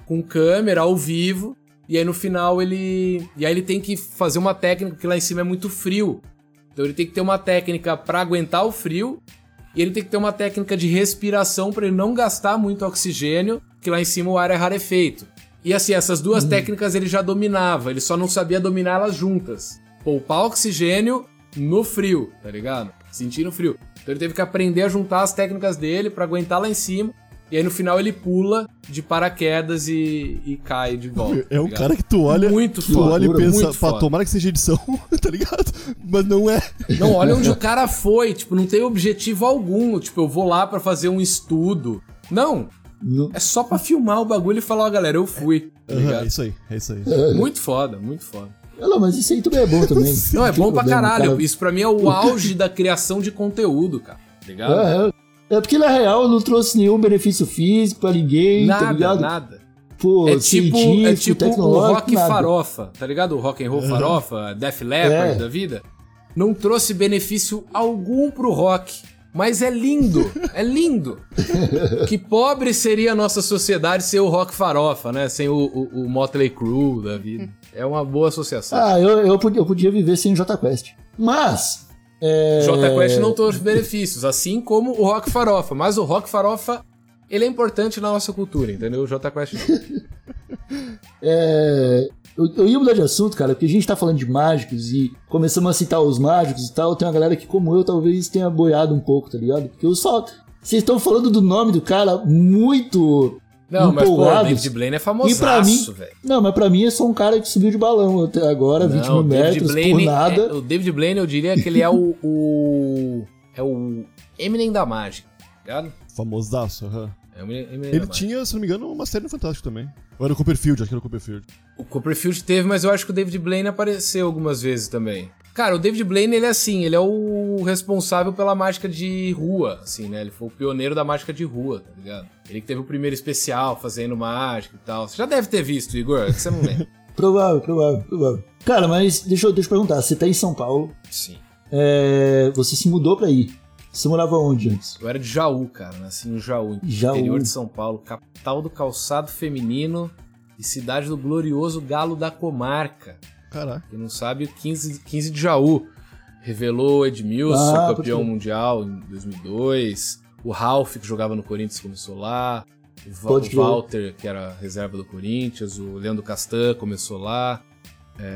com câmera ao vivo, e aí no final ele. E aí ele tem que fazer uma técnica, porque lá em cima é muito frio. Então ele tem que ter uma técnica pra aguentar o frio e ele tem que ter uma técnica de respiração pra ele não gastar muito oxigênio, porque lá em cima o ar é rarefeito. E assim, essas duas técnicas ele já dominava, ele só não sabia dominar elas juntas. Poupar oxigênio no frio, tá ligado? Sentindo frio. Então ele teve que aprender a juntar as técnicas dele pra aguentar lá em cima. E aí no final ele pula de paraquedas e, e cai de volta. É tá um ligado? cara que tu olha, Muito tu foda, olha e pensa, pá, foda. tomara que seja edição, tá ligado? Mas não é. Não, olha onde o cara foi, tipo, não tem objetivo algum. Tipo, eu vou lá pra fazer um estudo. Não, Não- é só pra filmar o bagulho e falar, ó, galera, eu fui. Tá é isso aí, é isso aí. Muito foda, muito foda. Não, mas isso aí também é bom também. Não, é bom pra problema, caralho. cara. Isso pra mim é o auge da criação de conteúdo, cara. Tá ligado? É, é. Porque na real não trouxe nenhum benefício físico pra ninguém, tá nada, ligado? nada. Pô, É tipo, é tipo o rock nada. farofa, tá ligado? O rock and roll farofa, Def Leppard É. da vida. Não trouxe benefício algum pro rock. Mas é lindo, é lindo. que pobre seria a nossa sociedade sem o rock farofa, né? Sem o, o, o Motley Crue da vida. É uma boa associação. Ah, eu, eu, podia, eu podia viver sem o Jota Quest. Mas. É... J Quest não trouxe benefícios, assim como o rock farofa. Mas o rock farofa, ele é importante na nossa cultura, entendeu? O J Quest não. É, eu, eu ia mudar de assunto, cara, porque a gente tá falando de mágicos e começamos a citar os mágicos e tal. Tem uma galera que, como eu, talvez tenha boiado um pouco, tá ligado? Porque eu só. Vocês estão falando do nome do cara muito. Não, mas pô, o. David Blaine é E pra mim. velho. Não, mas pra mim é só um cara que subiu de balão até agora, 20 Não, mil o David metros, Blaine por nada. é- o David Blaine, eu diria que ele é o. o é o Eminem da mágica, tá ligado? Famosaço, aham. É Eminem, Eminem Ele tinha, se não me engano, uma série no Fantástico também. Ou era o Copperfield, acho que era o Copperfield. O Copperfield teve, mas eu acho que o David Blaine apareceu algumas vezes também. Cara, o David Blaine, ele é assim, ele é o responsável pela mágica de rua, assim, né? Ele foi o pioneiro da mágica de rua, tá ligado? Ele que teve o primeiro especial fazendo mágica e tal. Você já deve ter visto, Igor, é que você não lembra. Provável, provável, provável. Cara, mas deixa eu, deixa eu perguntar. Você tá em São Paulo, Sim. é, você se mudou pra ir. Você morava onde antes? Eu era de Jaú, cara, nasci em Jaú, Jaú. interior de São Paulo, capital do calçado feminino e cidade do glorioso Galo da Comarca. Caraca. Quem não sabe, 15, 15 de Jaú. Revelou Edmilson, Ah, campeão crer. mundial em 2002. O Ralph, que jogava no Corinthians, começou lá. O Pode o. Walter, que era reserva do Corinthians. O Leandro Castan começou lá.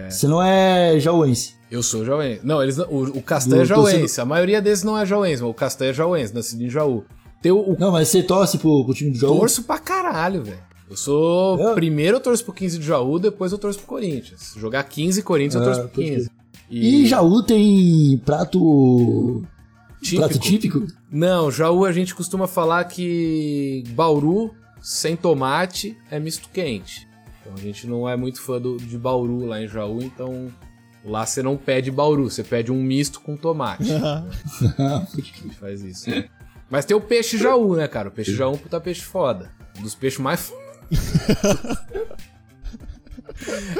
Você não é jauense. Eu sou jauense. Não, eles, não- o, o Castan é jauense. torcedor- A maioria desses não é jauense, mas o Castan é jauense, nascido em Jaú. Tem o Não, mas você torce pro, pro time do Jaú? torço pra caralho, velho. Eu sou. É? Primeiro eu torço pro 15 de Jaú, depois eu torço pro Corinthians. Jogar 15 Corinthians, eu Ah, torço pro pode 15. E Jaú tem prato. Típico. Prato típico? Não, Jaú a gente costuma falar que Bauru sem tomate é misto quente. Então a gente não é muito fã do, de Bauru lá em Jaú, então lá você não pede Bauru, você pede um misto com tomate. A gente faz isso. Mas tem o peixe Jaú, né, cara? O peixe Jaú é um puta peixe foda. Um dos peixes mais.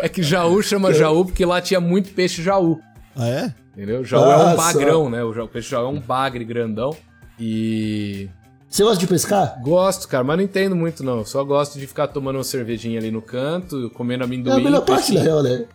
É que Jaú chama Jaú porque lá tinha muito peixe Jaú. Ah, é? Entendeu? Jaú é um Nossa. bagrão, né? O, peixe Jaú é um bagre grandão. E. Você gosta de pescar? Gosto, cara, mas não entendo muito, não. Só gosto de ficar tomando uma cervejinha ali no canto, comendo É amendoim. a melhor parte peixinho. real, né?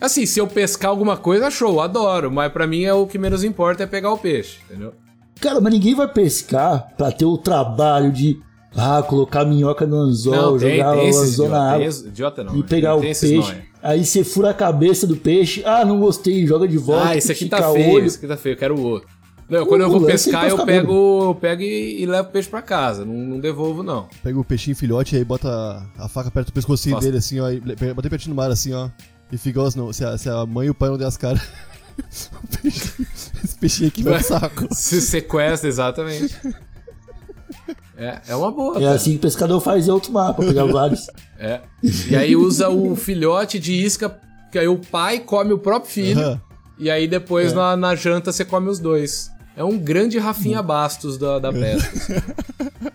Assim, se eu pescar alguma coisa, show, adoro. Mas pra mim é o que menos importa é pegar o peixe, entendeu? Cara, mas ninguém vai pescar pra ter o trabalho de ah, colocar a minhoca no anzol, jogar o esses anzol idiota, na tem água idiota não. e pegar o tem peixe. Aí você fura a cabeça do peixe. Ah, não gostei, joga de volta. Ah, esse aqui tá feio, olho. esse aqui tá feio, eu quero o outro. Não, quando eu O vou lance é pescar, eu pego, eu pego e, e levo o peixe pra casa. Não, não devolvo, não. Pega o peixinho filhote e aí bota a faca perto do pescocinho Nossa. dele, assim, ó. E bota ele pertinho no mar, assim, ó. E fica, ó, se, não- se, a, se a mãe e o pai não der as caras. o peixe- esse peixinho aqui vai saco. Se sequestra, exatamente. É, é uma boa. É cara. assim que o pescador faz em outro mar, pra pegar vários. É. E aí usa o filhote de isca, que aí o pai come o próprio filho. Aham. E aí É. depois na, na janta você come os dois. É um grande Rafinha Bastos da, da pesca.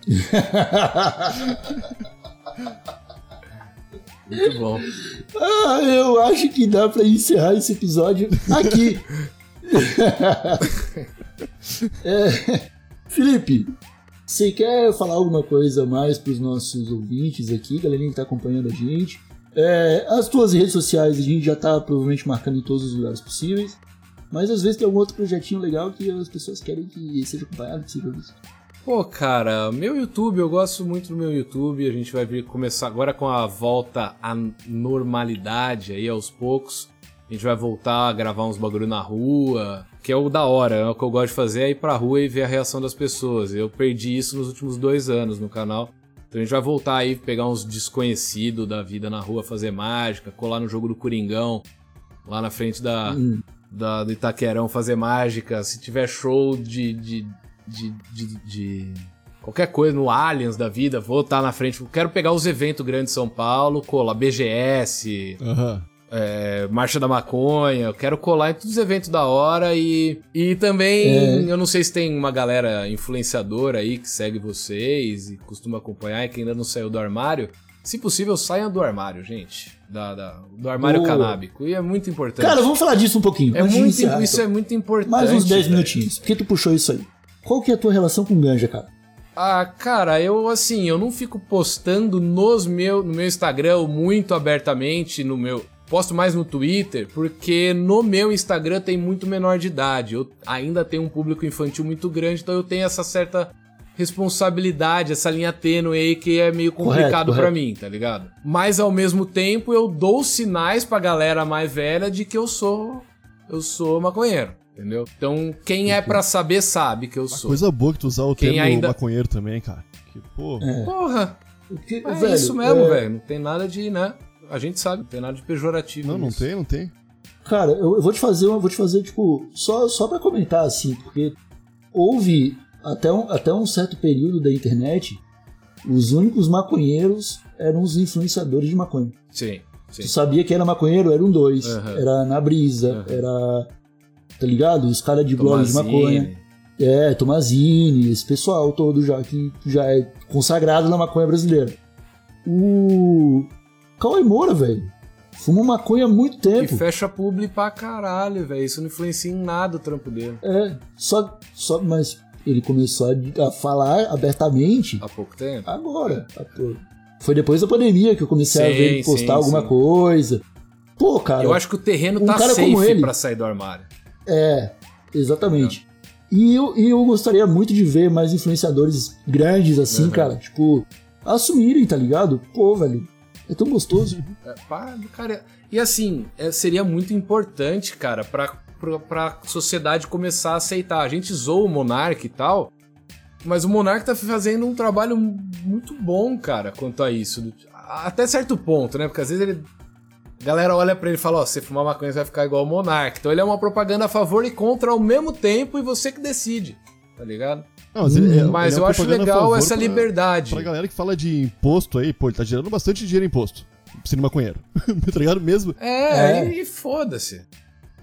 Muito bom. Ah, eu acho que dá pra encerrar esse episódio aqui. É, Felipe, você quer falar alguma coisa mais pros nossos ouvintes aqui, galerinha que tá acompanhando a gente? É, as tuas redes sociais a gente já tá provavelmente marcando em todos os lugares possíveis. Mas às vezes tem algum outro projetinho legal que as pessoas querem que seja acompanhado, que seja visto. Pô, cara, meu YouTube, eu gosto muito do meu YouTube. A gente vai começar agora com a volta à normalidade aí aos poucos. A gente vai voltar a gravar uns bagulho na rua, que é o da hora, é o que eu gosto de fazer, é ir pra rua e ver a reação das pessoas. Eu perdi isso nos últimos dois anos no canal. Então a gente vai voltar aí, pegar uns desconhecidos da vida na rua, fazer mágica, colar no jogo do Coringão, lá na frente da, Hum. da, do Itaquerão, fazer mágica. Se tiver show de, de, de, de, de qualquer coisa no Aliens da vida, vou estar na frente. Quero pegar os eventos grandes de São Paulo, colar BGS, Aham. É, Marcha da Maconha, eu quero colar em todos os eventos da hora e, e também, eu não sei se tem uma galera influenciadora aí que segue vocês e costuma acompanhar e que ainda não saiu do armário. Se possível, saiam do armário, gente. Da, da- do armário Boa. canábico. E é muito importante. Cara, vamos falar disso um pouquinho. é muito, encerrar, isso então. é muito importante. Mais uns 10 velho. minutinhos. Por que tu puxou isso aí? Qual que é a tua relação com ganja, cara? Ah, cara, eu assim, eu não fico postando nos meu, no meu Instagram muito abertamente, no meu. Posto mais no Twitter, porque no meu Instagram tem muito menor de idade. Eu ainda tenho um público infantil muito grande, então eu tenho essa certa responsabilidade, essa linha tênue aí que é meio complicado correto. mim, tá ligado? Mas ao mesmo tempo eu dou sinais pra galera mais velha de que eu sou eu sou maconheiro, entendeu? Então, quem é pra saber sabe que eu sou. Coisa boa que tu usar o Quem termo ainda- maconheiro também, cara. Que, pô, Porra, Porque, É velho, isso mesmo, é, velho. Não tem nada de, né? A gente sabe, não tem nada de pejorativo. não, não tem, não tem. Cara, eu, eu vou te fazer, uma- vou te fazer tipo só só para comentar assim, porque houve até um, até um certo período da internet, os únicos maconheiros eram os influenciadores de maconha. Sim, sim. Tu sabia que era maconheiro, era um dois, Aham. era na brisa, Aham. era tá ligado? Os caras de blog de maconha. É, Tomazini, esse pessoal todo já que já é consagrado na maconha brasileira. O Cauê Moura, velho, fuma maconha há muito tempo. fecha publi pra caralho, velho. Isso não influencia em nada o trampo dele. É, só, só, mas ele começou a, a falar abertamente Há pouco tempo. agora. Pô, Foi depois da pandemia que eu comecei a Sim, ver ele postar sim, alguma sim. coisa. Pô, cara. Eu acho que o terreno um tá cara como safe ele- pra sair do armário. É, exatamente. E eu, e eu gostaria muito de ver mais influenciadores grandes assim, Uhum. cara, tipo, assumirem, tá ligado? Pô, velho, é tão gostoso. É, pá, cara, e assim, é, seria muito importante, cara, pra, pra, pra sociedade começar a aceitar. A gente zoa o Monark e tal, mas o Monark tá fazendo um trabalho muito bom, cara, quanto a isso. Até certo ponto, né? Porque às vezes ele. A galera olha pra ele e fala: Ó, se você fumar maconha, você vai ficar igual o Monark. Então ele é uma propaganda a favor e contra ao mesmo tempo e você que decide, tá ligado? Não, mas ele- é Mas uma eu acho legal essa pra- liberdade. Pra galera que fala de imposto aí, pô, ele tá gerando bastante dinheiro em imposto. Sendo maconheiro. tá ligado mesmo? É, É. e foda-se.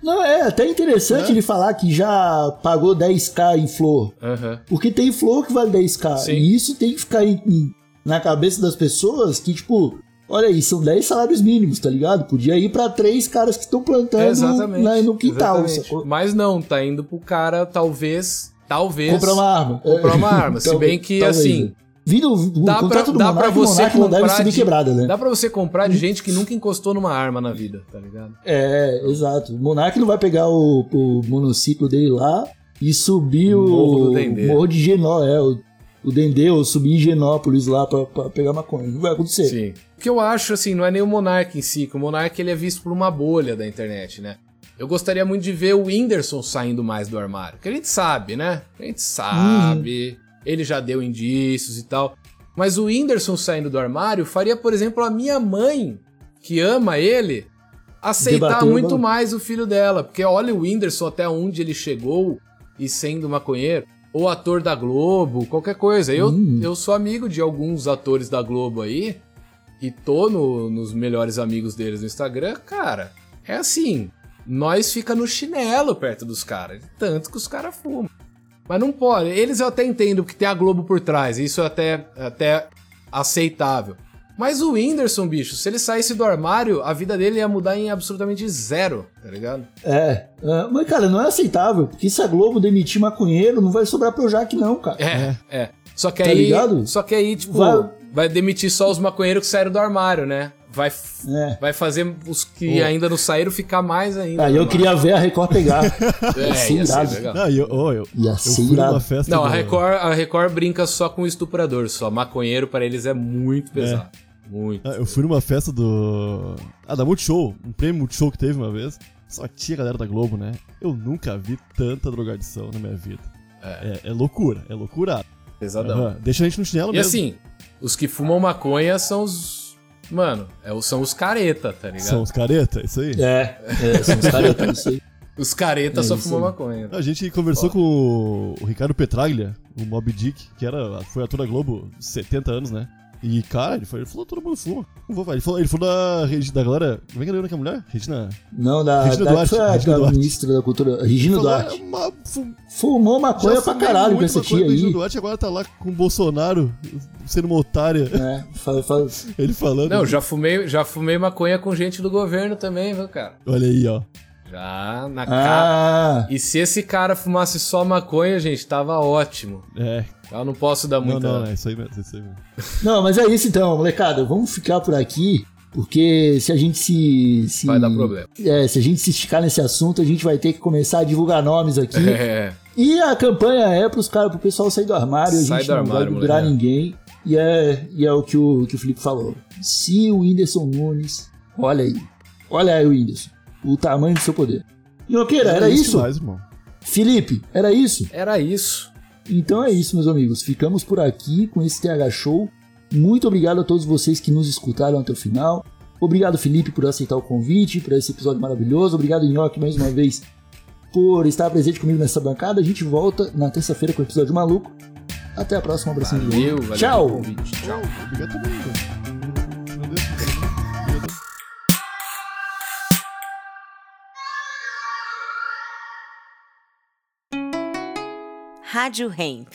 Não, é até interessante ele falar que já pagou 10k em flor. Aham. Porque tem flor que vale 10k. Sim. E isso tem que ficar em- em- na cabeça das pessoas que, tipo, olha aí, são 10 salários mínimos, tá ligado? Podia ir pra três caras que estão plantando Exatamente. na- no quintal? Mas não, tá indo pro cara, talvez. Talvez. Comprar uma arma. comprar uma arma. Se bem que, talvez. assim. Vindo o Dá pra, do dá Monark, pra você Monark não deve comprar. subir De, quebrada, né? Dá pra você comprar de gente que nunca encostou numa arma na vida, tá ligado? É, exato. O Monark não vai pegar o, o monociclo dele lá e subir o. Morro de Genó, é, o, o Dendê, ou subir em Genópolis lá pra, pra pegar maconha. Não vai acontecer. Sim. O que eu acho, assim, não é nem o Monark em si, que o Monark ele é visto por uma bolha da internet, né? Eu gostaria muito de ver o Whindersson saindo mais do armário. Que a gente sabe, né? A gente sabe. Ele já deu indícios e tal. Mas o Whindersson saindo do armário faria, por exemplo, a minha mãe, que ama ele, aceitar muito mais o filho dela. Porque olha o Whindersson até onde ele chegou e sendo maconheiro. Ou ator da Globo, qualquer coisa. Eu, Hum. eu sou amigo de alguns atores da Globo aí. E tô no- nos melhores amigos deles no Instagram. Cara, é assim. Nós fica no chinelo perto dos caras. Tanto que os caras fumam. Mas não pode. Eles eu até entendo que tem a Globo por trás. Isso é até, até aceitável. Mas o Whindersson, bicho, se ele saísse do armário, a vida dele ia mudar em absolutamente zero, tá ligado? É, é, mas cara, não é aceitável, porque se a Globo demitir maconheiro, não vai sobrar pro Jaque não, cara. É, é. Só que Tá aí. ligado? Só que aí, tipo, Vai- vai... demitir só os maconheiros que saíram do armário, né? Vai, É. vai fazer os que ainda não saíram ficar mais ainda. Aí eu né, queria ver a Record pegar. É, ser ia ser legal. Não, e eu, oh, eu, Ia eu ser fui numa festa. Não, a Record, a Record brinca só com o estuprador, só. Maconheiro pra eles é muito pesado. Muito. Ah, eu fui numa festa do. Ah, da Multishow, um prêmio Multishow que teve uma vez. Só tinha galera da Globo, né? Eu nunca vi tanta drogadição na minha vida. É, é loucura, é loucura. Pesadão. Aham, Deixa a gente no chinelo E mesmo. assim, os que fumam maconha são os. Mano, é, o- são os careta, tá ligado? São os careta, isso aí. É, é, são os eu não sei. Os careta É só isso fumam aí. maconha. A gente conversou com o- o Ricardo Petraglia, o Mob Dick, que era, foi ator da Globo, 70 anos, né? E, cara, ele, foi, ele falou, todo mundo fuma. Não vou, ele falou, ele falou da, da galera... Como é que era que é a mulher? Regina... Não, da, Regina da Duarte, foi a, Regina da Duarte. ministra da cultura, Regina falou, Duarte. é uma, fu- Fumou maconha pra caralho com essa tia com a Regina aí. Duarte agora tá lá com o Bolsonaro sendo uma otária. É, fa- fa- Ele falando. Não, já fumei, já fumei maconha com gente do governo também, viu, cara? Olha aí, ó. Já na cara. Ah, E se esse cara fumasse só maconha, gente, tava ótimo. É. Eu não posso dar Não, muita. não, é isso aí mesmo, é isso aí mesmo. não, mas é isso então, molecada. Vamos ficar por aqui, porque se a gente se. se Vai dar problema. É, se a gente se esticar nesse assunto, a gente vai ter que começar a divulgar nomes aqui. É. E a campanha é pros caras, pro pessoal sair do armário, a Sai gente do não armário, vai durar ninguém. E é, e é o que o, que o Felipe falou. Se o Whindersson Nunes. Olha aí. Olha aí o Whindersson. O tamanho do seu poder. Minhoqueira, era isso? demais, irmão. Felipe, era isso? Era isso. Então é isso, meus amigos. Ficamos por aqui com esse TH Show. Muito obrigado a todos vocês que nos escutaram até o final. Obrigado, Felipe, por aceitar o convite para esse episódio maravilhoso. Obrigado, Nhoque, mais uma vez, por estar presente comigo nessa bancada. A gente volta na terça-feira com o episódio maluco. Até a próxima. Um de Valeu, novo. valeu Tchau. Tchau. Obrigado também, Rádio Hemp.